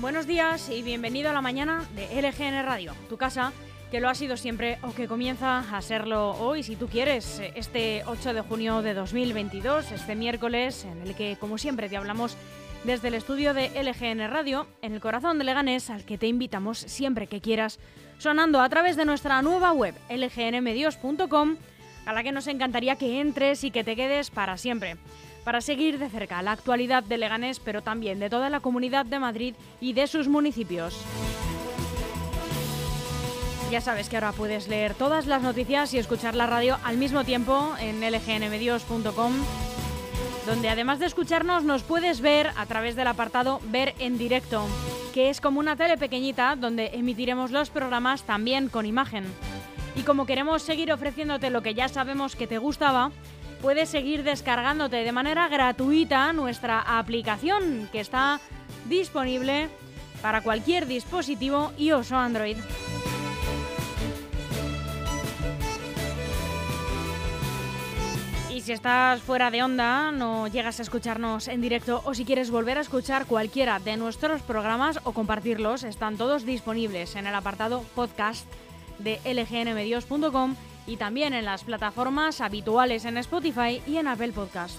Buenos días y bienvenido a la mañana de LGN Radio, tu casa que lo ha sido siempre o que comienza a serlo hoy, si tú quieres, este 8 de junio de 2022, este miércoles, en el que, como siempre, te hablamos desde el estudio de LGN Radio, en el corazón de Leganés, al que te invitamos siempre que quieras, sonando a través de nuestra nueva web, lgnmedios.com, a la que nos encantaría que entres y que te quedes para siempre para seguir de cerca la actualidad de Leganés, pero también de toda la comunidad de Madrid y de sus municipios. Ya sabes que ahora puedes leer todas las noticias y escuchar la radio al mismo tiempo en lgnmedios.com, donde además de escucharnos nos puedes ver a través del apartado Ver en directo, que es como una tele pequeñita donde emitiremos los programas también con imagen. Y como queremos seguir ofreciéndote lo que ya sabemos que te gustaba, puedes seguir descargándote de manera gratuita nuestra aplicación que está disponible para cualquier dispositivo iOS o Android. Y si estás fuera de onda, no llegas a escucharnos en directo o si quieres volver a escuchar cualquiera de nuestros programas o compartirlos, están todos disponibles en el apartado podcast de lgnmedios.com y también en las plataformas habituales en Spotify y en Apple Podcast.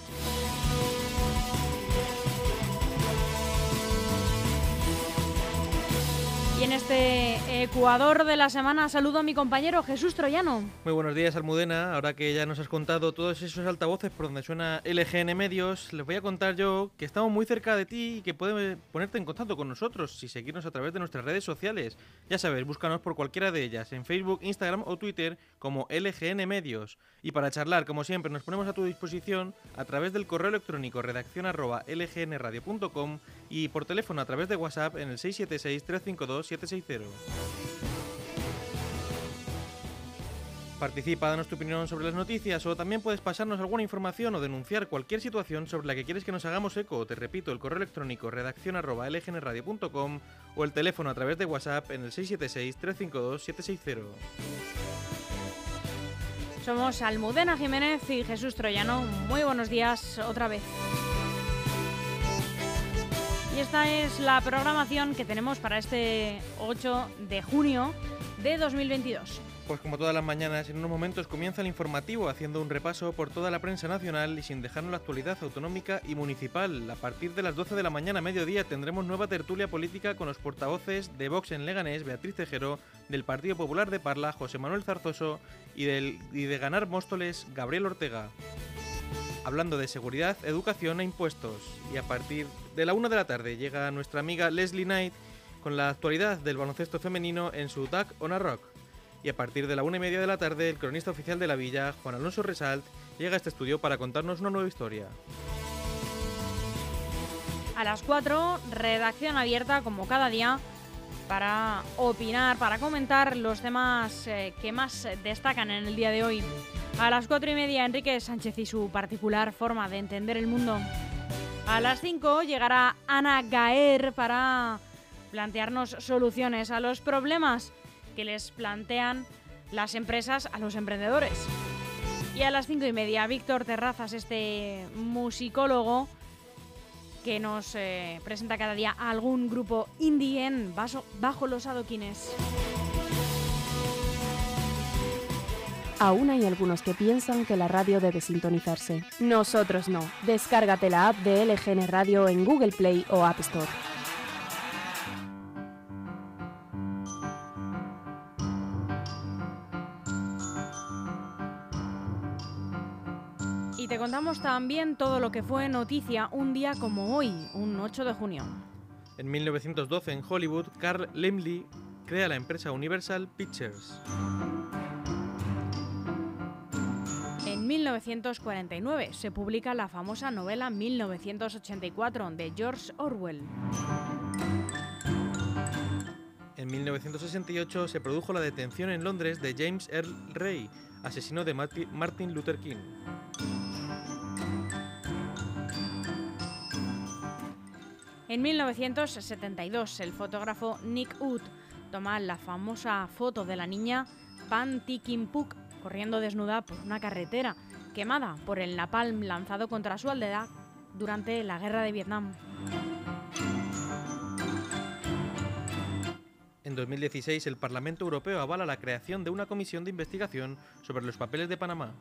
En este Ecuador de la semana saludo a mi compañero Jesús Troyano. Muy buenos días, Almudena. Ahora que ya nos has contado todos esos altavoces por donde suena LGN Medios, les voy a contar yo que estamos muy cerca de ti y que puedes ponerte en contacto con nosotros y seguirnos a través de nuestras redes sociales. Ya sabes, búscanos por cualquiera de ellas, en Facebook, Instagram o Twitter como LGN Medios. Y para charlar, como siempre, nos ponemos a tu disposición a través del correo electrónico redacción arroba lgnradio.com y por teléfono a través de WhatsApp en el 676 352 760. Participa, danos tu opinión sobre las noticias o también puedes pasarnos alguna información o denunciar cualquier situación sobre la que quieres que nos hagamos eco. Te repito, el correo electrónico redacción arroba lgnradio.com o el teléfono a través de WhatsApp en el 676 352 760. Somos Almudena Jiménez y Jesús Troyano. Muy buenos días otra vez. Y esta es la programación que tenemos para este 8 de junio de 2022. Pues como todas las mañanas, en unos momentos comienza el informativo haciendo un repaso por toda la prensa nacional y sin dejarnos la actualidad autonómica y municipal. A partir de las 12 de la mañana mediodía tendremos nueva tertulia política con los portavoces de Vox en Leganés, Beatriz Tejero, del Partido Popular de Parla, José Manuel Zarzoso y, y de Ganar Móstoles, Gabriel Ortega. Hablando de seguridad, educación e impuestos. Y a partir de la 1 de la tarde llega nuestra amiga Leslie Knight con la actualidad del baloncesto femenino en su Duck on a Rock y a partir de la una y media de la tarde el cronista oficial de la villa, Juan Alonso Resalt, llega a este estudio para contarnos una nueva historia. A las 4, redacción abierta como cada día para opinar, para comentar los temas eh, que más destacan en el día de hoy. A las 4 y media, Enrique Sánchez y su particular forma de entender el mundo. A las 5 llegará Ana Gaer para plantearnos soluciones a los problemas que les plantean las empresas a los emprendedores. Y a las cinco y media, Víctor Terrazas, este musicólogo que nos eh, presenta cada día algún grupo indie en bajo los adoquines. Aún hay algunos que piensan que la radio debe sintonizarse. Nosotros no. Descárgate la app de LGN Radio en Google Play o App Store. Contamos también todo lo que fue noticia un día como hoy, un 8 de junio. En 1912 en Hollywood, Carl Laemmle crea la empresa Universal Pictures. En 1949 se publica la famosa novela 1984 de George Orwell. En 1968 se produjo la detención en Londres de James Earl Ray, asesino de Martin Luther King. En 1972, el fotógrafo Nick Wood toma la famosa foto de la niña Pan Puk corriendo desnuda por una carretera, quemada por el napalm lanzado contra su aldea durante la guerra de Vietnam. 2016 el Parlamento Europeo avala la creación de una comisión de investigación sobre los papeles de Panamá.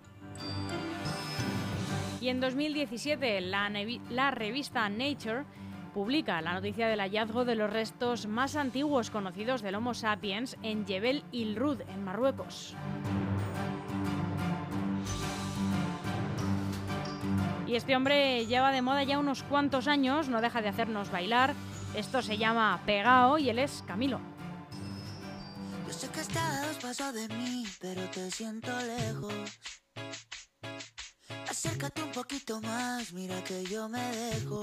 Y en 2017 la, la revista Nature publica la noticia del hallazgo de los restos más antiguos conocidos del Homo sapiens en Jebel il-Rud, en Marruecos. Y este hombre lleva de moda ya unos cuantos años, no deja de hacernos bailar. Esto se llama Pegao y él es Camilo. Yo sé que estás paso de mí, pero te siento lejos. Acércate un poquito más, mira que yo me dejo.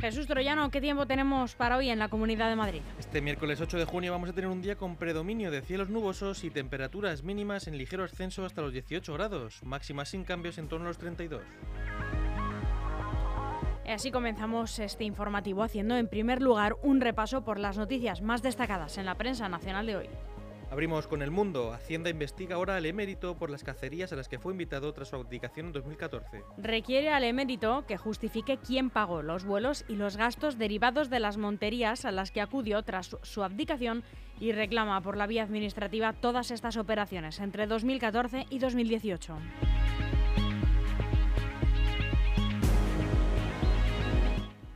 Jesús Troyano, ¿qué tiempo tenemos para hoy en la Comunidad de Madrid? Este miércoles 8 de junio vamos a tener un día con predominio de cielos nubosos y temperaturas mínimas en ligero ascenso hasta los 18 grados, máximas sin cambios en torno a los 32. Así comenzamos este informativo haciendo en primer lugar un repaso por las noticias más destacadas en la prensa nacional de hoy. Abrimos con el mundo. Hacienda investiga ahora al emérito por las cacerías a las que fue invitado tras su abdicación en 2014. Requiere al emérito que justifique quién pagó los vuelos y los gastos derivados de las monterías a las que acudió tras su- abdicación y reclama por la vía administrativa todas estas operaciones entre 2014 y 2018.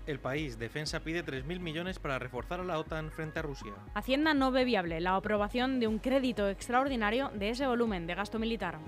El país, Defensa pide 3.000 millones para reforzar a la OTAN frente a Rusia. Hacienda no ve viable la aprobación de un crédito extraordinario de ese volumen de gasto militar.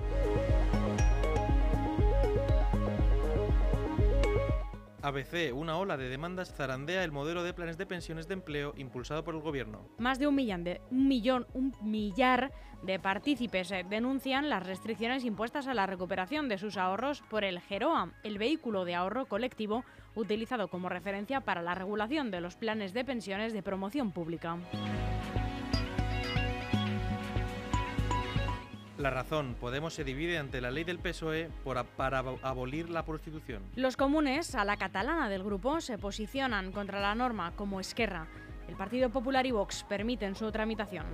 ABC, una ola de demandas zarandea el modelo de planes de pensiones de empleo impulsado por el gobierno. Más de un millón de un millón, un millar de partícipes eh, denuncian las restricciones impuestas a la recuperación de sus ahorros por el GEROA, el vehículo de ahorro colectivo utilizado como referencia para la regulación de los planes de pensiones de promoción pública. La razón, Podemos se divide ante la ley del PSOE para abo- abolir la prostitución. Los comunes, a la catalana del grupo, se posicionan contra la norma como Esquerra. El Partido Popular y Vox permiten su tramitación.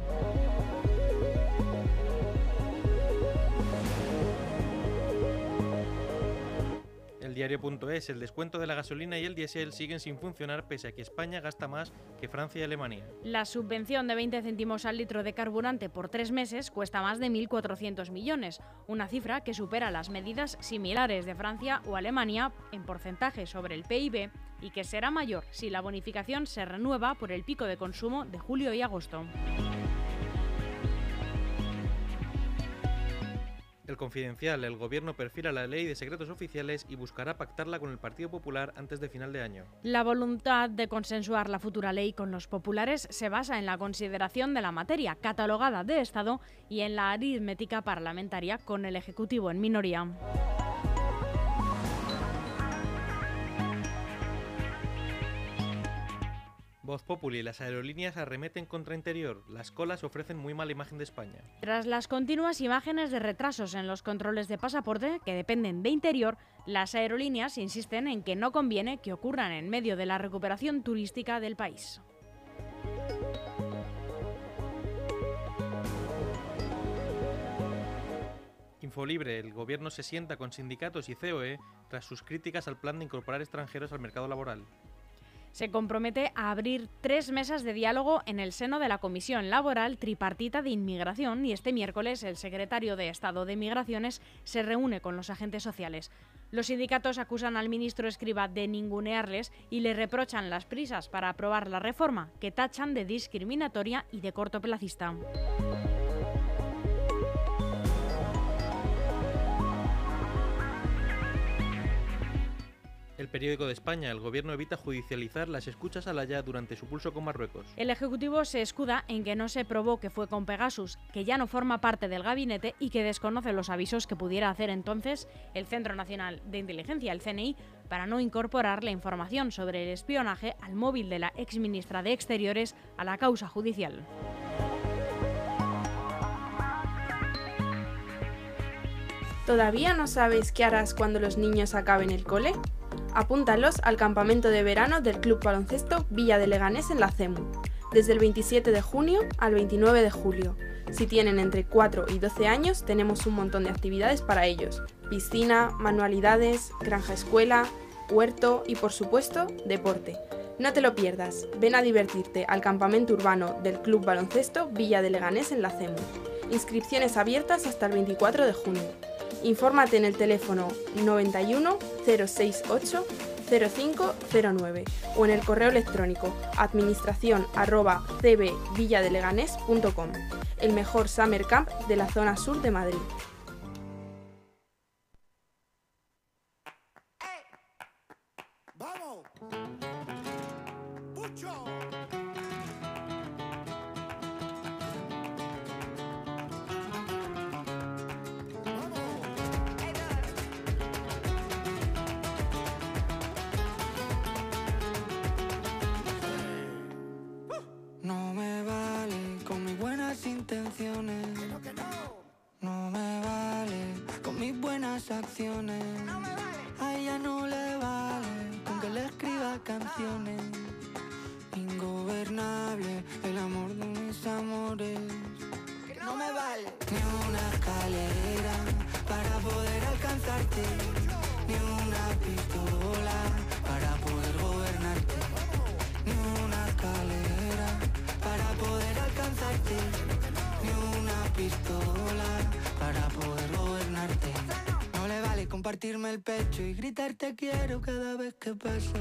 diario.es, el descuento de la gasolina y el diésel siguen sin funcionar pese a que España gasta más que Francia y Alemania. La subvención de 20 céntimos al litro de carburante por tres meses cuesta más de 1.400 millones, una cifra que supera las medidas similares de Francia o Alemania en porcentaje sobre el PIB y que será mayor si la bonificación se renueva por el pico de consumo de julio y agosto. El Confidencial, el gobierno perfila la ley de secretos oficiales y buscará pactarla con el Partido Popular antes de final de año. La voluntad de consensuar la futura ley con los populares se basa en la consideración de la materia catalogada de Estado y en la aritmética parlamentaria con el Ejecutivo en minoría. Voz Populi, las aerolíneas arremeten contra Interior. Las colas ofrecen muy mala imagen de España. Tras las continuas imágenes de retrasos en los controles de pasaporte que dependen de Interior, las aerolíneas insisten en que no conviene que ocurran en medio de la recuperación turística del país. Infolibre, el gobierno se sienta con sindicatos y COE tras sus críticas al plan de incorporar extranjeros al mercado laboral se compromete a abrir tres mesas de diálogo en el seno de la Comisión Laboral Tripartita de Inmigración y este miércoles el secretario de Estado de Migraciones se reúne con los agentes sociales. Los sindicatos acusan al ministro Escriba de ningunearles y le reprochan las prisas para aprobar la reforma, que tachan de discriminatoria y de cortoplacista. El periódico de España, el gobierno evita judicializar las escuchas a la ya durante su pulso con Marruecos. El Ejecutivo se escuda en que no se probó que fue con Pegasus, que ya no forma parte del gabinete y que desconoce los avisos que pudiera hacer entonces el Centro Nacional de Inteligencia, el CNI, para no incorporar la información sobre el espionaje al móvil de la exministra de Exteriores a la causa judicial. ¿Todavía no sabes qué harás cuando los niños acaben el cole? Apúntalos al campamento de verano del Club Baloncesto Villa de Leganés en la CEMU, desde el 27 de junio al 29 de julio. Si tienen entre 4 y 12 años, tenemos un montón de actividades para ellos. Piscina, manualidades, granja escuela, huerto y por supuesto, deporte. No te lo pierdas, ven a divertirte al campamento urbano del Club Baloncesto Villa de Leganés en la CEMU. Inscripciones abiertas hasta el 24 de junio. Infórmate en el teléfono 91 068 0509 o en el correo electrónico administración arroba el mejor summer camp de la zona sur de Madrid. No, me vale con mis buenas acciones. No me vale. A ella no le vale con que le escriba canciones. Ingobernable, el amor de mis amores. No me vale. Ni una escalera para poder alcanzarte. Ni una pistola para poder volar. Compartirme el pecho y gritarte quiero cada vez que pasa.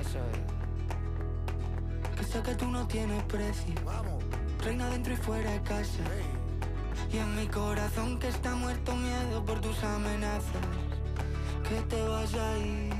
Eso es. Que sé que tú no tienes precio. Reina dentro y fuera de casa. Y en mi corazón que está muerto miedo por tus amenazas. Que te vas a ir.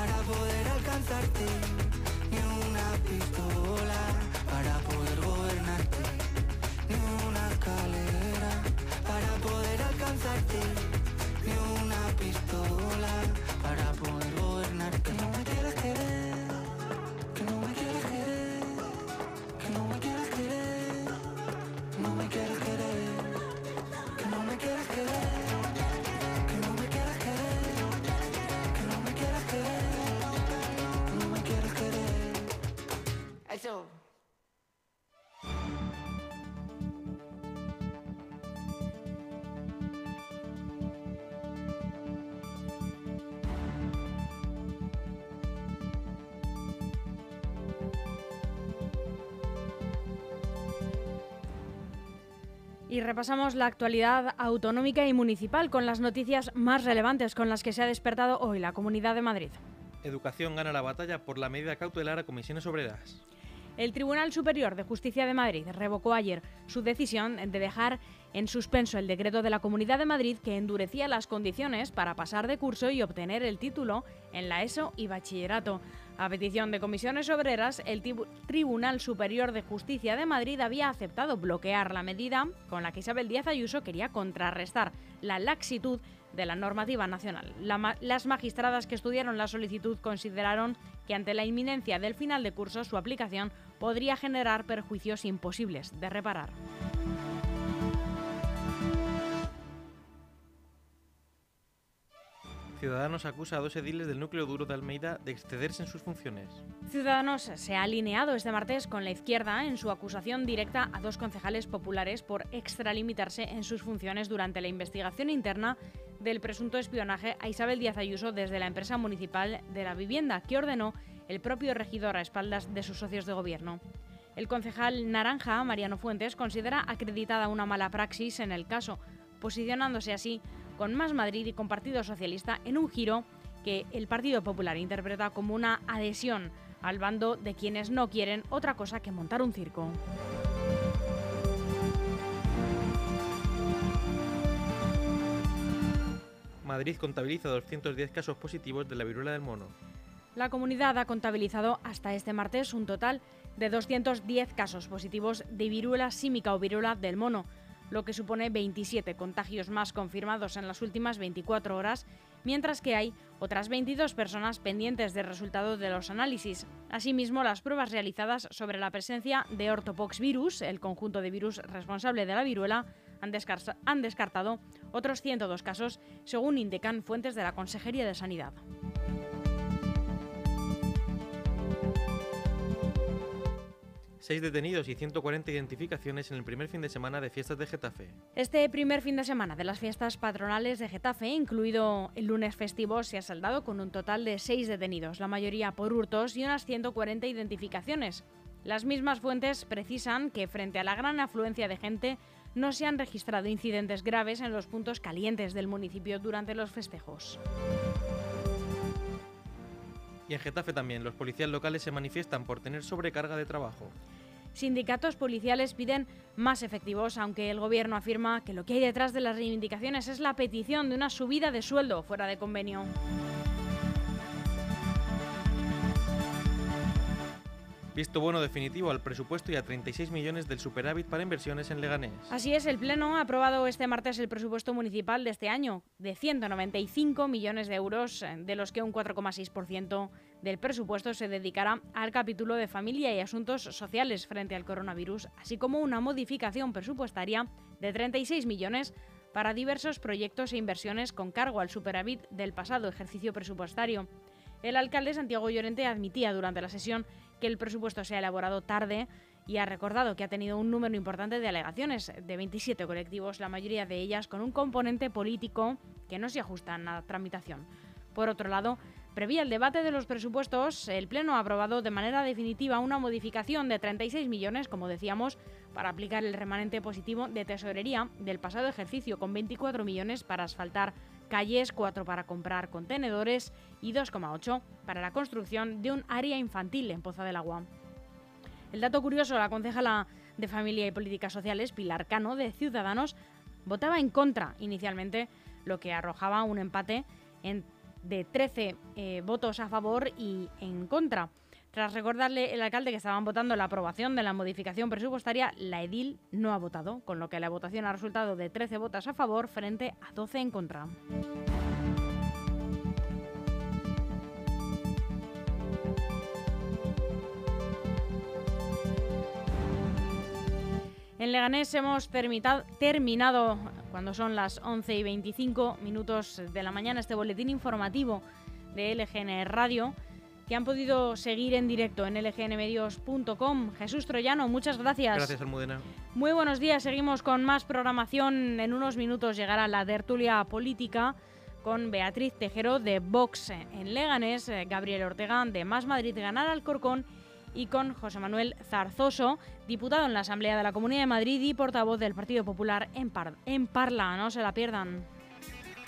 para poder alcanzarte, ni una pistola para poder gobernarte, ni una escalera para poder alcanzarte. Y repasamos la actualidad autonómica y municipal con las noticias más relevantes con las que se ha despertado hoy la Comunidad de Madrid. Educación gana la batalla por la medida cautelar a comisiones obreras. El Tribunal Superior de Justicia de Madrid revocó ayer su decisión de dejar en suspenso el decreto de la Comunidad de Madrid que endurecía las condiciones para pasar de curso y obtener el título en la ESO y bachillerato. A petición de comisiones obreras, el Tribunal Superior de Justicia de Madrid había aceptado bloquear la medida con la que Isabel Díaz Ayuso quería contrarrestar la laxitud de la normativa nacional. Las magistradas que estudiaron la solicitud consideraron que ante la inminencia del final de curso su aplicación podría generar perjuicios imposibles de reparar. Ciudadanos acusa a dos ediles del núcleo duro de Almeida de excederse en sus funciones. Ciudadanos se ha alineado este martes con la izquierda en su acusación directa a dos concejales populares por extralimitarse en sus funciones durante la investigación interna del presunto espionaje a Isabel Díaz Ayuso desde la empresa municipal de la vivienda que ordenó el propio regidor a espaldas de sus socios de gobierno. El concejal naranja, Mariano Fuentes, considera acreditada una mala praxis en el caso, posicionándose así con Más Madrid y con Partido Socialista en un giro que el Partido Popular interpreta como una adhesión al bando de quienes no quieren otra cosa que montar un circo. Madrid contabiliza 210 casos positivos de la viruela del mono. La comunidad ha contabilizado hasta este martes un total de 210 casos positivos de viruela símica o viruela del mono, lo que supone 27 contagios más confirmados en las últimas 24 horas, mientras que hay otras 22 personas pendientes del resultado de los análisis. Asimismo, las pruebas realizadas sobre la presencia de ortopox virus, el conjunto de virus responsable de la viruela, han, han descartado otros 102 casos, según indican fuentes de la Consejería de Sanidad. Seis detenidos y 140 identificaciones en el primer fin de semana de fiestas de Getafe. Este primer fin de semana de las fiestas patronales de Getafe, incluido el lunes festivo, se ha saldado con un total de seis detenidos, la mayoría por hurtos y unas 140 identificaciones. Las mismas fuentes precisan que frente a la gran afluencia de gente no se han registrado incidentes graves en los puntos calientes del municipio durante los festejos. Y en Getafe también, los policías locales se manifiestan por tener sobrecarga de trabajo. Sindicatos policiales piden más efectivos, aunque el gobierno afirma que lo que hay detrás de las reivindicaciones es la petición de una subida de sueldo fuera de convenio. Visto bueno definitivo al presupuesto y a 36 millones del superávit para inversiones en Leganés. Así es, el Pleno ha aprobado este martes el presupuesto municipal de este año, de 195 millones de euros, eh, de los que un 4,6% del presupuesto se dedicará al capítulo de familia y asuntos sociales frente al coronavirus, así como una modificación presupuestaria de 36 millones para diversos proyectos e inversiones con cargo al superávit del pasado ejercicio presupuestario. El alcalde Santiago Llorente admitía durante la sesión que el presupuesto se ha elaborado tarde y ha recordado que ha tenido un número importante de alegaciones, de 27 colectivos, la mayoría de ellas con un componente político que no se ajustan a la tramitación. Por otro lado, previa el debate de los presupuestos, el Pleno ha aprobado de manera definitiva una modificación de 36 millones, como decíamos, para aplicar el remanente positivo de tesorería del pasado ejercicio, con 24 millones para asfaltar calles, 4 para comprar contenedores y 2,8 para la construcción de un área infantil en Poza del Agua. El dato curioso, la concejala de Familia y Políticas Sociales, Pilar Cano, de Ciudadanos, votaba en contra inicialmente, lo que arrojaba un empate de 13 eh, votos a favor y en contra. Tras recordarle el alcalde que estaban votando la aprobación de la modificación presupuestaria, la edil no ha votado, con lo que la votación ha resultado de 13 votos a favor frente a 12 en contra. En Leganés hemos terminado, cuando son las 11 y 25 minutos de la mañana, este boletín informativo de LGN Radio que han podido seguir en directo en lgnmedios.com. Jesús Troyano, muchas gracias. Gracias, Almudena. Muy buenos días, seguimos con más programación. En unos minutos llegará la tertulia política con Beatriz Tejero de Vox en Leganés, eh, Gabriel Ortega de Más Madrid Ganar Alcorcón y con José Manuel Zarzoso, diputado en la Asamblea de la Comunidad de Madrid y portavoz del Partido Popular en Parla. No se la pierdan.